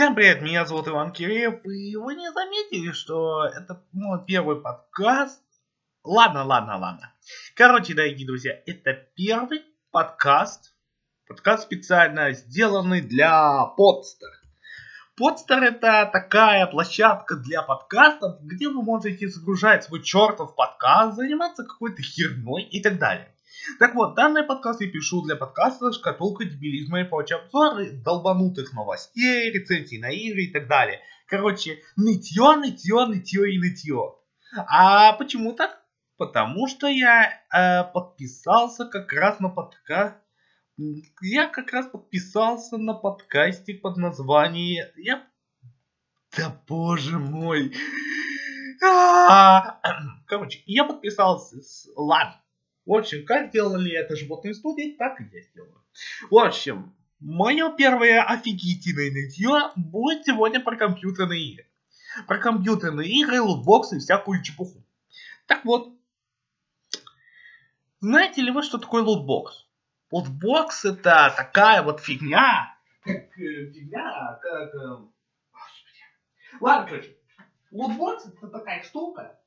Всем привет, меня зовут Иван Киреев, и вы не заметили, что это мой первый подкаст? Ладно, ладно, ладно. Короче, дорогие друзья, это первый подкаст, подкаст специально сделанный для подстер. Подстер это такая площадка для подкастов, где вы можете загружать свой чертов подкаст, заниматься какой-то херной и так далее. Так вот, данный подкаст я пишу для подкаста «Шкатулка дебилизма» и прочие обзоры долбанутых новостей, рецензий на игры и так далее. Короче, нытье, нытье, нытье и нытье. А почему так? Потому что я э, подписался как раз на подкаст. Я как раз подписался на подкасте под названием... Я... Да боже мой. А! Короче, я подписался с... Ладно. В общем, как делали это животные студии, так и я сделаю. В общем, мое первое офигительное нытье будет сегодня про компьютерные игры. Про компьютерные игры, лутбоксы и всякую чепуху. Так вот, знаете ли вы, что такое лутбокс? Лутбокс это такая вот фигня, как э, фигня, как... Э, Ладно, короче, лутбокс это такая штука,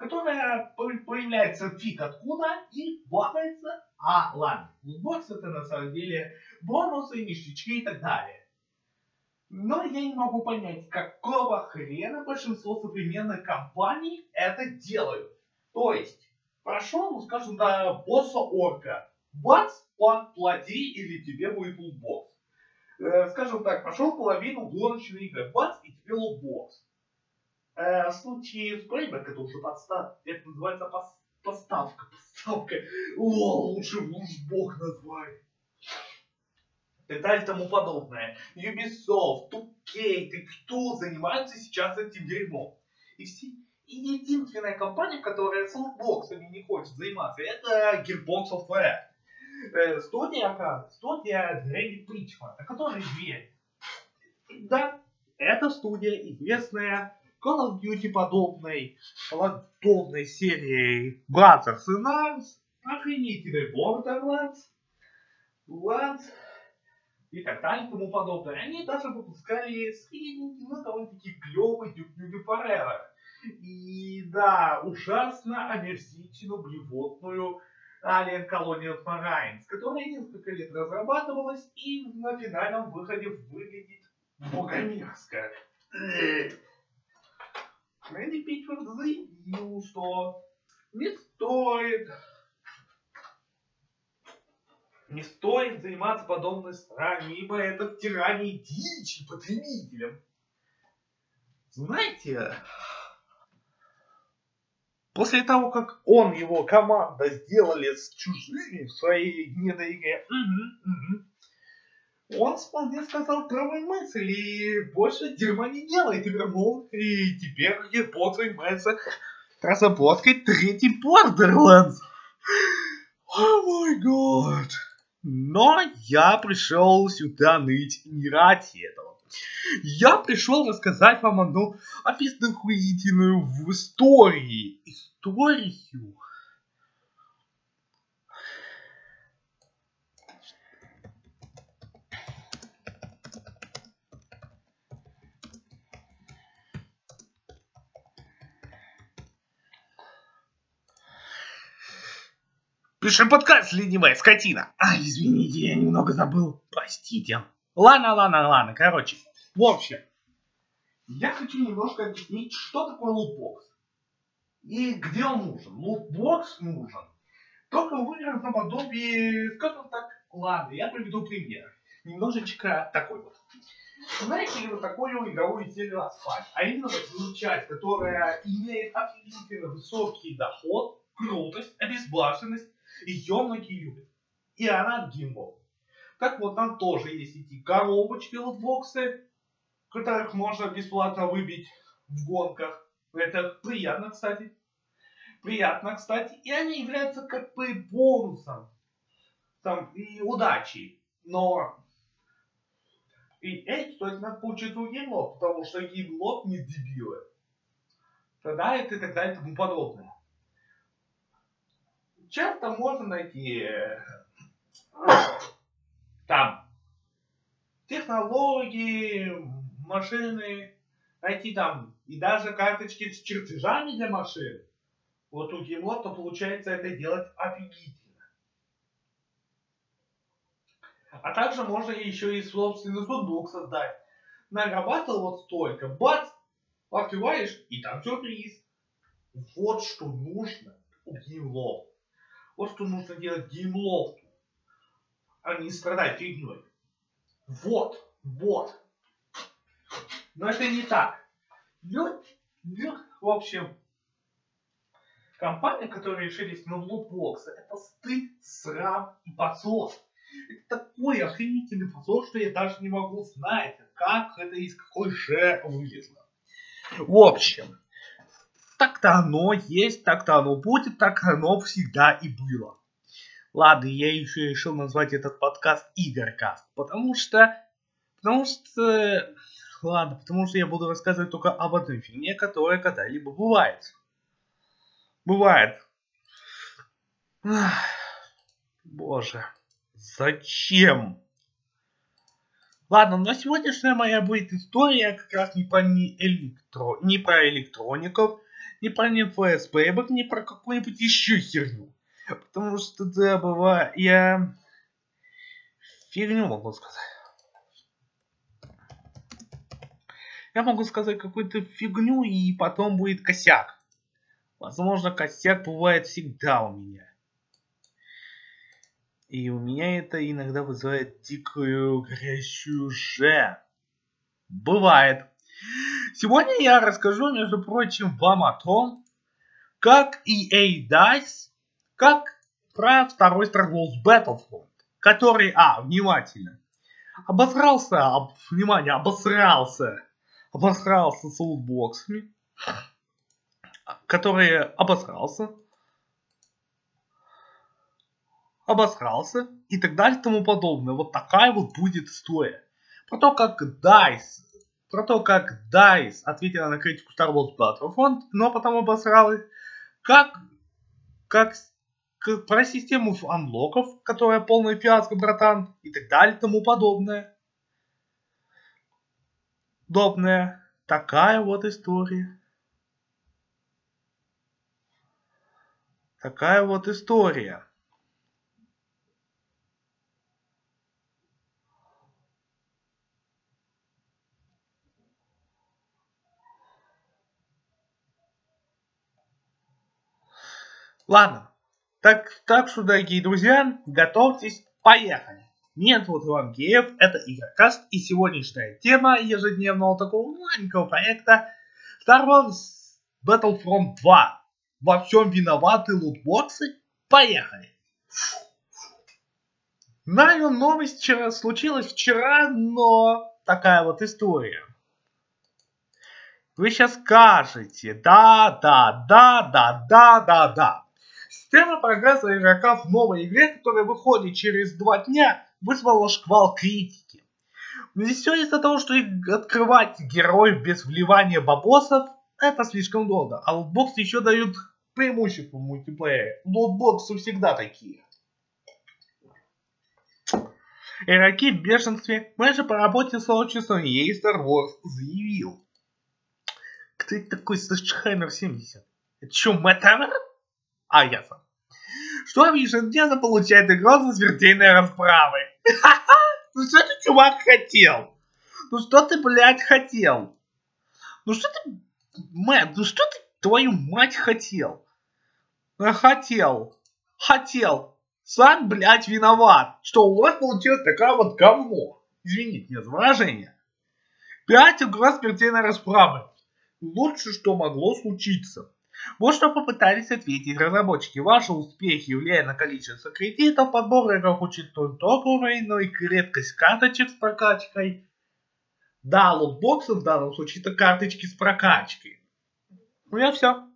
которая появляется фиг откуда и бахается. А, ладно, бокс это на самом деле бонусы, ништячки и так далее. Но я не могу понять, какого хрена большинство современных компаний это делают. То есть, прошел, ну скажем, до босса орка. Бац, плати или тебе будет лутбокс. Э, скажем так, прошел половину гоночной игры. Бац, и тебе лутбокс. Э, в случае с Брейбек это уже подстав... Это называется пос... поставка. Поставка. О, лучше уж бог назвать. И так тому подобное. Ubisoft, 2K, ты кто занимается сейчас этим дерьмом? И все... И единственная компания, которая с лутбоксами не хочет заниматься, это Gearbox Software. Э, студия, студия Дрейди Причман, о которой верит. Да, это студия известная Call of Duty подобной, подобной серии Brothers and Arms, охренительный Borderlands, Lands и так далее и тому подобное. Они даже выпускали средненький, но довольно-таки клевый Duke Nukem Forever. И да, ужасно омерзительную блевотную Alien Colonial Marines, которая несколько лет разрабатывалась и на финальном выходе выглядит богомерзко. Фредди Питчфорд заявил, что не стоит не стоит заниматься подобной срань, ибо это втирание дичи потребителям. Знаете, после того, как он, его команда сделали с чужими в своей недоигре, угу, угу, он вполне сказал правую мысль и больше дерьма не делает и вернул. И теперь Xbox занимается разработкой третий Borderlands. О мой год. Но я пришел сюда ныть не ради этого. Я пришел рассказать вам одну описанную в истории. Историю Пишем подкаст, ленивая скотина. А, извините, я немного забыл. Простите. Ладно, ладно, ладно. Короче, в общем, я хочу немножко объяснить, что такое лутбокс. И где он нужен. Лутбокс нужен. Только в играх наподобие, скажем так, ладно, я приведу пример. Немножечко такой вот. Знаете ли вы такую игровую серию Асфальт? А именно вот часть, которая имеет офигительно высокий доход, крутость, обезбашенность, ее многие любят. И она гимбл. Так вот, там тоже есть эти коробочки лутбоксы, которых можно бесплатно выбить в гонках. Это приятно, кстати. Приятно, кстати. И они являются как бы бонусом. Там, и удачи. Но и эти, то есть надо получить у геймлот, потому что геймлот не дебилы. Тогда и так далее и тому подобное часто можно найти э, там технологии, машины, найти там и даже карточки с чертежами для машин. Вот у Геймлот, то получается это делать офигительно. А также можно еще и собственный сундук создать. Нарабатывал вот столько, бац, открываешь, и там сюрприз. Вот что нужно у Gameloft. Вот что нужно делать Gameloft у, а не страдать фигней. Вот, вот. Но это не так. Ну, в общем, компания, которая решились на лутбоксы, это стыд, срам и позор. Это такой охренительный позор, что я даже не могу знать, как это из какой же вылезло. В общем, так-то оно есть, так-то оно будет, так оно всегда и было. Ладно, я еще решил назвать этот подкаст Игоркаст, потому что, потому что, ладно, потому что я буду рассказывать только об одной фигне, которая когда-либо бывает. Бывает. Боже, зачем? Ладно, но сегодняшняя моя будет история как раз не про, не электро... не про электроников, не про не ФСБ, не про какую-нибудь еще херню. Потому что, да, бывает, я фигню могу сказать. Я могу сказать какую-то фигню, и потом будет косяк. Возможно, косяк бывает всегда у меня. И у меня это иногда вызывает дикую горящую же. Бывает. Сегодня я расскажу, между прочим, вам о том, как EA DICE, как про второй Star Wars Battlefront, который, а, внимательно, обосрался, об, внимание, обосрался, обосрался с лутбоксами, который обосрался, обосрался и так далее и тому подобное. Вот такая вот будет история. Про то, как DICE, про то, как DICE ответила на критику Star Wars Battlefront, но потом обосралась. Как, как, как про систему анлоков, которая полная фиаско, братан, и так далее и тому подобное. Удобная. Такая вот история. Такая вот история. Ладно. Так, так что, дорогие друзья, готовьтесь, поехали. Меня зовут Иван Геев, это Игрокаст, и сегодняшняя тема ежедневного такого маленького проекта Star Wars Battlefront 2. Во всем виноваты лутбоксы? Поехали! Знаю, новость вчера, случилась вчера, но такая вот история. Вы сейчас скажете, да, да, да, да, да, да, да. Система прогресса игрока в новой игре, которая выходит через два дня, вызвала шквал критики. Все из-за того, что открывать героев без вливания бабосов, это слишком долго. А лутбоксы еще дают преимущество в мультиплеере. Лутбоксы всегда такие. Игроки в бешенстве. Менеджер по работе с сообществом EA Star Wars заявил. Кто это такой Сэшхаймер 70? Это что, Мэтт а, ясно. Что ежедневно получает игра за смертельные расправы? Ну что ты, чувак, хотел? Ну что ты, блядь, хотел? Ну что ты, Мэтт, ну что ты, твою мать, хотел? Хотел. Хотел. Сам, блядь, виноват, что у вас получилось такая вот говно. Извините меня за выражение. Пять угроз смертельной расправы. Лучше, что могло случиться. Вот что попытались ответить разработчики. Ваши успехи влияют на количество кредитов, подбор игрок учитывает топовый, но и редкость карточек с прокачкой. Да, лутбоксы в данном случае это карточки с прокачкой. Ну и все.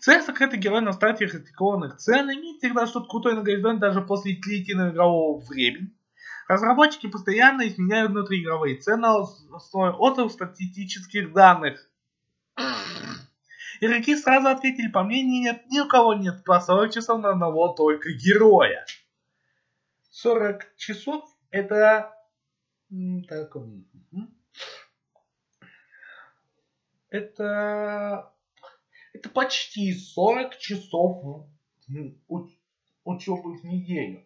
Цель закрытый герой на старте критикованных цен имеет всегда что-то крутое на горизонте даже после длительного игрового времени. Разработчики постоянно изменяют внутриигровые цены на основе отзывов статистических данных. Игроки сразу ответили, по мнению нет, ни у кого нет по 40 часов на одного только героя. 40 часов это... Так, это, это почти 40 часов учебы в неделю.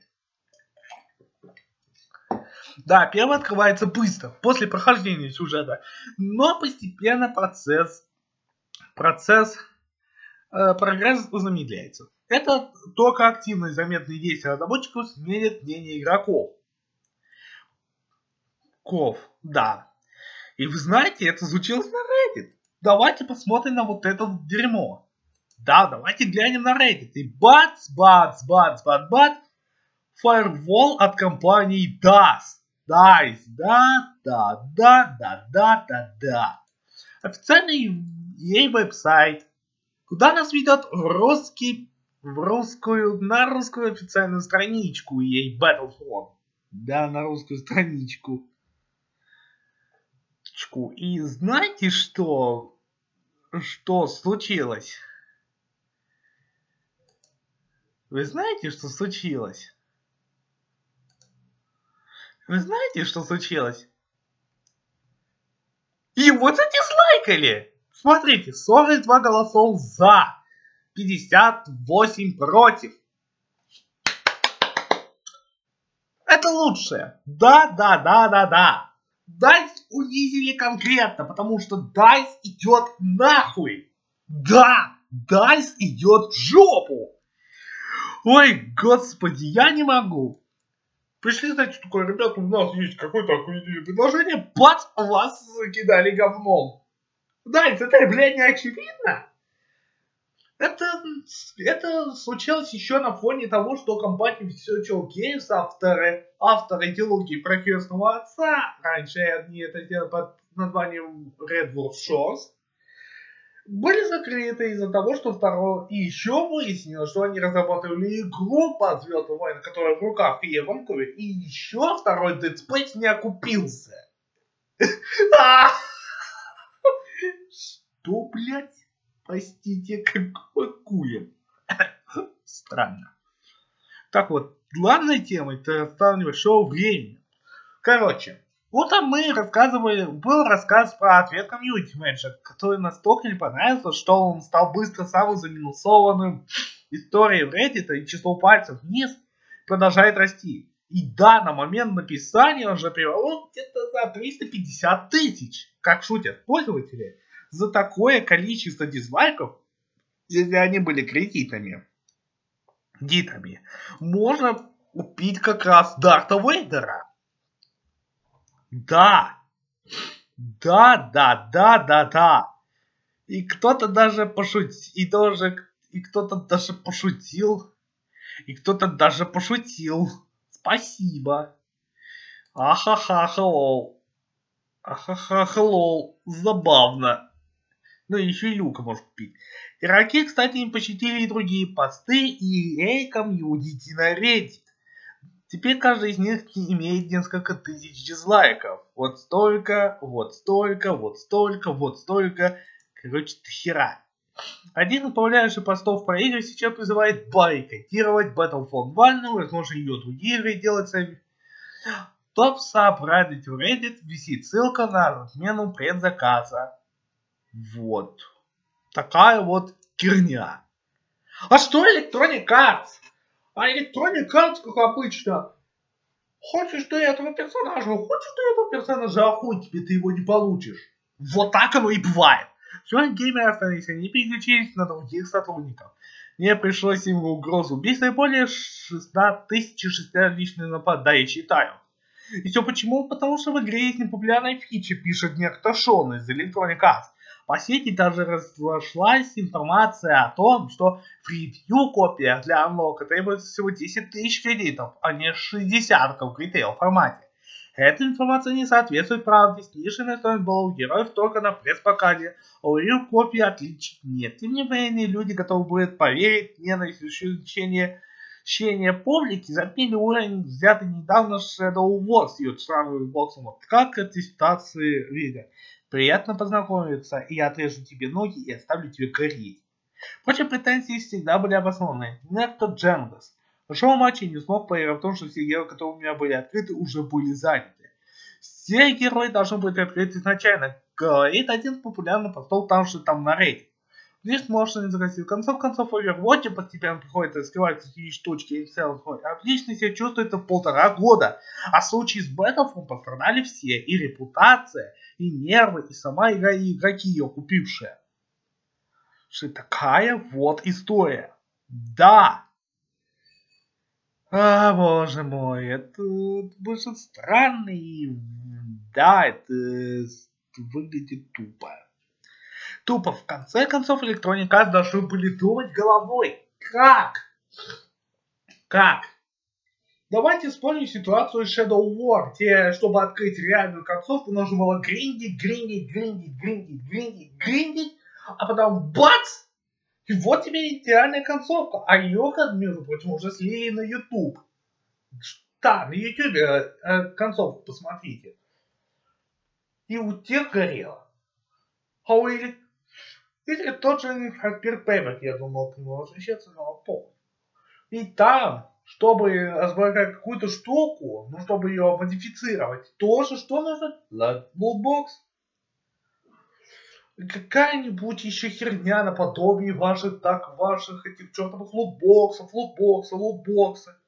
Да, первый открывается быстро, после прохождения сюжета, но постепенно процесс, процесс, э, прогресс замедляется. Это только активные заметные действия разработчиков сменят мнение игроков. Ков, да. И вы знаете, это случилось на Reddit. Давайте посмотрим на вот это дерьмо. Да, давайте глянем на Reddit. И бац, бац, бац, бац, бац. Firewall от компании DAS. DICE, да, да, да, да, да, да, да. Официальный ей веб-сайт, куда нас ведет русский, в русскую, на русскую официальную страничку ей Battlefront. Да, на русскую страничку. И знаете что? Что случилось? Вы знаете, что случилось? Вы знаете, что случилось? Его задизлайкали! Смотрите, 42 голосов за, 58 против. Это лучшее. Да, да, да, да, да. Dice унизили конкретно, потому что Dice идет нахуй. Да, Dice идет в жопу. Ой, господи, я не могу. Пришли, знаете, такое, ребята, у нас есть какое-то охуенное предложение, бац, вас закидали говном. Да, это, блядь, не очевидно. Это, это случилось еще на фоне того, что компания Virtual Games, авторы, авторы идеологии про крестного отца, раньше они это делали под названием Red Wolf Shores, были закрыты из-за того, что второе... И еще выяснилось, что они разрабатывали игру по Звездным войнам, которая в руках Фия Ванкувер, и еще второй Dead Space не окупился. Что, блядь? Простите, какой куем? Странно. Так вот, главной темой это оставлено шоу времени. Короче, Утром мы рассказывали, был рассказ про ответ комьюнити менеджера, который настолько не понравился, что он стал быстро самым заминусованным. История в Reddit и число пальцев вниз продолжает расти. И да, на момент написания он же привел где-то за 350 тысяч, как шутят пользователи, за такое количество дизлайков, если они были кредитами, дитами, можно купить как раз Дарта Вейдера. Да. Да, да, да, да, да. И кто-то даже пошутил, и тоже, и кто-то даже пошутил, и кто-то даже пошутил. Спасибо. Ахаха, лол. Ахаха, лол. Забавно. Ну, еще и люка может купить. Игроки, кстати, не посетили и другие посты и EA комьюнити на Reddit. Теперь каждый из них имеет несколько тысяч дизлайков. Вот столько, вот столько, вот столько, вот столько. Короче, до хера. Один из управляющих постов про игры сейчас призывает бойкотировать Battlefront 1, возможно ее другие игры делать сами. Топ subreddit в Reddit висит ссылка на отмену предзаказа. Вот. Такая вот херня. А что Electronic Arts? А Electronic Arts, как обычно, хочешь ты этого персонажа, хочешь ты этого персонажа, а хуй тебе, ты его не получишь. Вот так оно и бывает. Сегодня геймеры остались, они переключились на других сотрудников. Мне пришлось им в угрозу убийства более 16 тысяч 60 личных напад. Да, я читаю. И все почему? Потому что в игре есть непопулярная фича, пишет некто Шон из Electronic Arts. По сети даже разошлась информация о том, что в ревью копия для анлока требуется всего 10 тысяч кредитов, а не 60 в ритейл формате. Эта информация не соответствует правде. Сниженная стоимость была у героев только на пресс-показе, а у ревью копии отличий нет. Тем не менее, люди готовы будут поверить ненависть ощущение Чтение публики запили уровень, взятый недавно Shadow Wars и от сравниваю боксом. Вот как этой ситуации видят. Приятно познакомиться, и я отрежу тебе ноги и оставлю тебе гореть. Впрочем, претензии всегда были обоснованы. Некто Дженгас. Пошел матч и не смог поверить в том, что все герои, которые у меня были открыты, уже были заняты. Все герои должны быть открыты изначально. Говорит один популярный постол там же там на рейде. Лишь можно не загасить. В конце концов, в Overwatch постепенно приходится раскрывать такие штучки и целый свой. Отлично себя чувствуется в полтора года. А в случае с Battlefront пострадали все. И репутация, и нервы, и сама игра, и игроки ее купившие. Что такая вот история. Да! А, боже мой, это будет странно и да, это выглядит тупо. Тупо, в конце концов, Electronic Arts должны были думать головой. Как? Как? Давайте вспомним ситуацию из Shadow War, где, чтобы открыть реальную концовку, нужно было гриндить, гриндить, гриндить, гриндить, гриндить, гриндить, а потом бац! И вот тебе идеальная концовка. А ее, между прочим, уже слили на YouTube. Да, на YouTube э, э, концовку посмотрите. И у тех горело. А у или... Или тот же Payback, я думал, к нему возвращаться, но пол. И там, чтобы разблокировать какую-то штуку, ну, чтобы ее модифицировать, тоже что нужно? Лутбокс какая-нибудь еще херня наподобие ваших, так, ваших этих чертовых лутбоксов, лутбокса, лутбокса.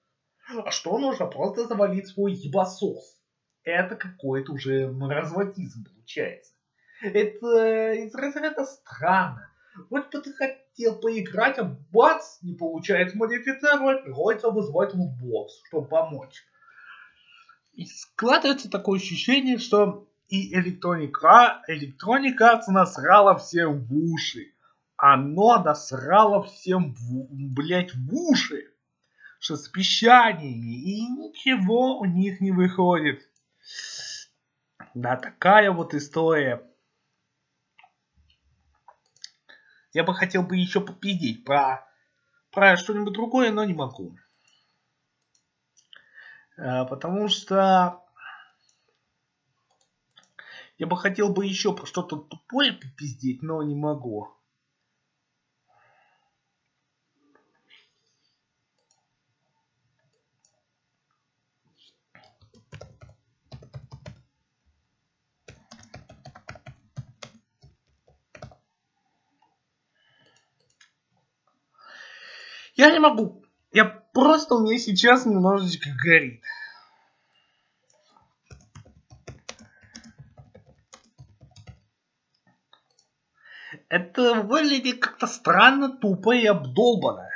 А что нужно? Просто завалить свой ебасос. Это какой-то уже маразматизм получается. Это из разряда странно. Вот бы ты хотел поиграть, а бац, не получается модифицировать, приходится вызвать лутбокс, чтобы помочь. И складывается такое ощущение, что и электроника, электроника насрала всем в уши. Оно насрало всем, в, блять, в уши. Что с пищаниями. И ничего у них не выходит. Да, такая вот история. Я бы хотел бы еще попиздить про, про что-нибудь другое, но не могу. А, потому что я бы хотел бы еще про что-то тупое попиздеть, но не могу. Я не могу. Я просто у меня сейчас немножечко горит. Это выглядит как-то странно, тупо и обдолбано.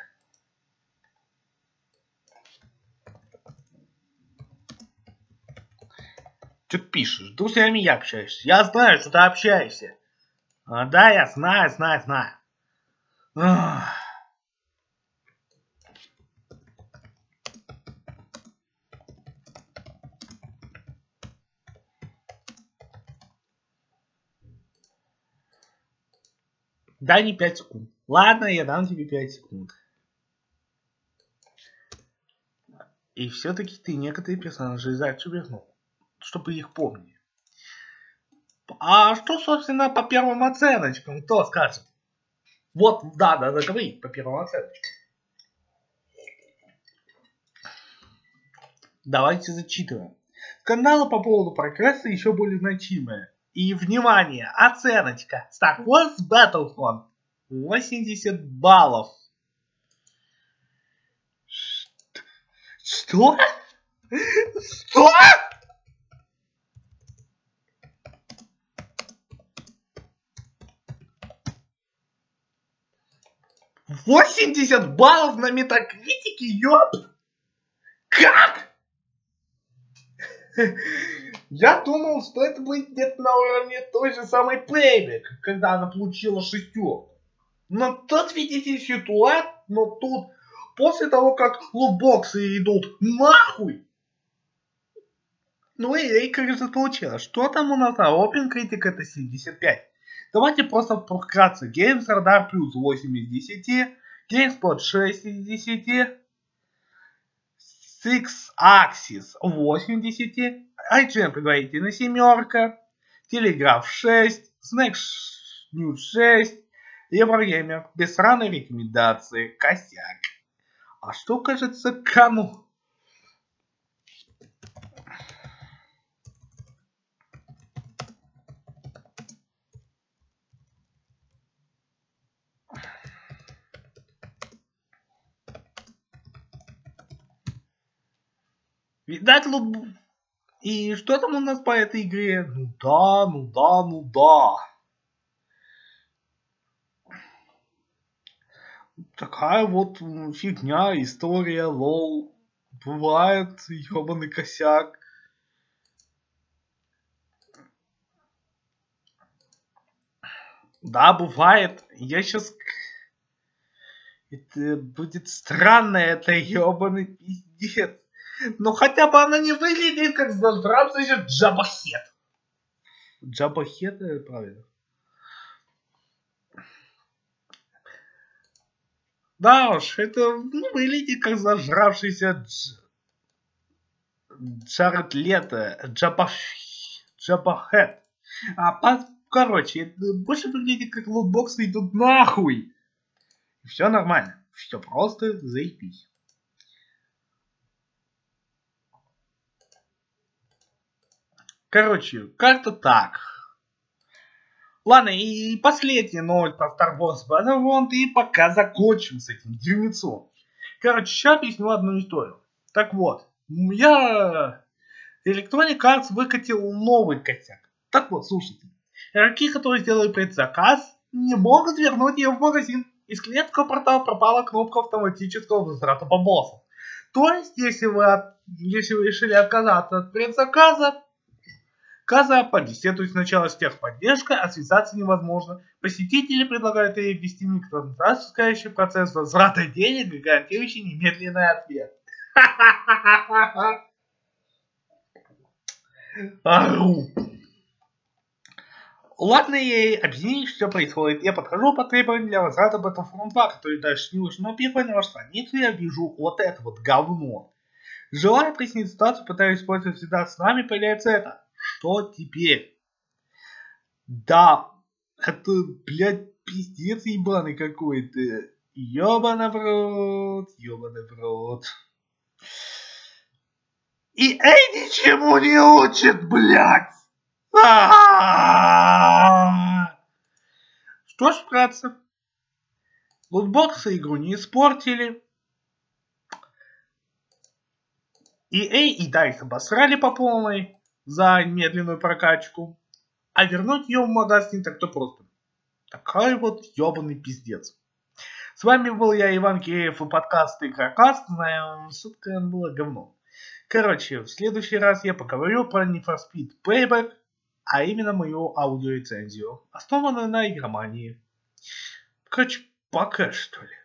Что ты пишешь? С друзьями я общаюсь. Я знаю, что ты общаешься. А, да, я знаю, знаю, знаю. Ах. Дай мне 5 секунд. Ладно, я дам тебе 5 секунд. И все-таки ты некоторые персонажи из Арчи вернул, чтобы их помнить. А что, собственно, по первым оценочкам? Кто скажет? Вот, да, да, да, говори по первым оценочкам. Давайте зачитываем. Скандалы по поводу прогресса еще более значимые. И, внимание, оценочка. Star Wars Battlefront. 80 баллов. Что? Что? Восемьдесят баллов на метакритике, ёп! Как? Я думал, что это будет где-то на уровне той же самой Playback, когда она получила шестерку. Но тут, видите, ситуация, но тут после того, как лутбоксы идут нахуй, ну и Эйка получила. Что там у нас? А Open Critic это 75. Давайте просто вкратце. Games Radar плюс 8 из 10. GameSpot 6 из 10. Six Axis 8 из 10 iTunes на семерка, Телеграф 6, Snack News 6, Еврогеймер, без сраной рекомендации, косяк. А что кажется кому? Видать, лут и что там у нас по этой игре? Ну да, ну да, ну да. Такая вот фигня, история, лол. Бывает, ебаный косяк. Да, бывает. Я сейчас... Это будет странно, это ебаный пиздец. Но хотя бы она не выглядит как зажравшийся джабахет. Джабахет, правильно. Да уж, это ну, выглядит как зажравшийся дж... Джаред Лето, Джабах... Джабахет. А, по... короче, это больше выглядит как лутбоксы идут нахуй. Все нормально, все просто заебись. Короче, как-то так. Ладно, и последняя новость про Star Wars Battlefront, и пока закончим с этим дерьмецом. Короче, сейчас объясню одну историю. Так вот, я... Electronic Arts выкатил новый косяк. Так вот, слушайте. Игроки, которые сделали предзаказ, не могут вернуть ее в магазин. Из клиентского портала пропала кнопка автоматического возврата боссам. То есть, если вы, если вы решили отказаться от предзаказа, Каза побеседует сначала с техподдержкой, а связаться невозможно. Посетители предлагают ей ввести микротранзакционный процесс возврата денег, гарантирующий немедленный ответ. Ару. Ладно, ей объяснить, что происходит. Я подхожу по требованию для возврата Battlefront 2, который дальше не вышел. Но на вашу страницу я вижу вот это вот говно. Желая прояснить ситуацию, пытаюсь использовать всегда с нами, появляется это. Что теперь? Да, это, блядь, пиздец ебаный какой-то. Ёбаный в рот, ёбаный в рот. И эй ничему не учит, блядь! Что ж, братцы, лутбоксы игру не испортили. И эй и Дайс обосрали по полной за медленную прокачку, а вернуть ее в магазин так-то просто. Такая вот ебаный пиздец. С вами был я, Иван Киреев, и подкаст Игрокаст. Знаю, сутка было говно. Короче, в следующий раз я поговорю про Need for Speed Payback, а именно мою аудиорецензию, основанную на игромании. Короче, пока что ли.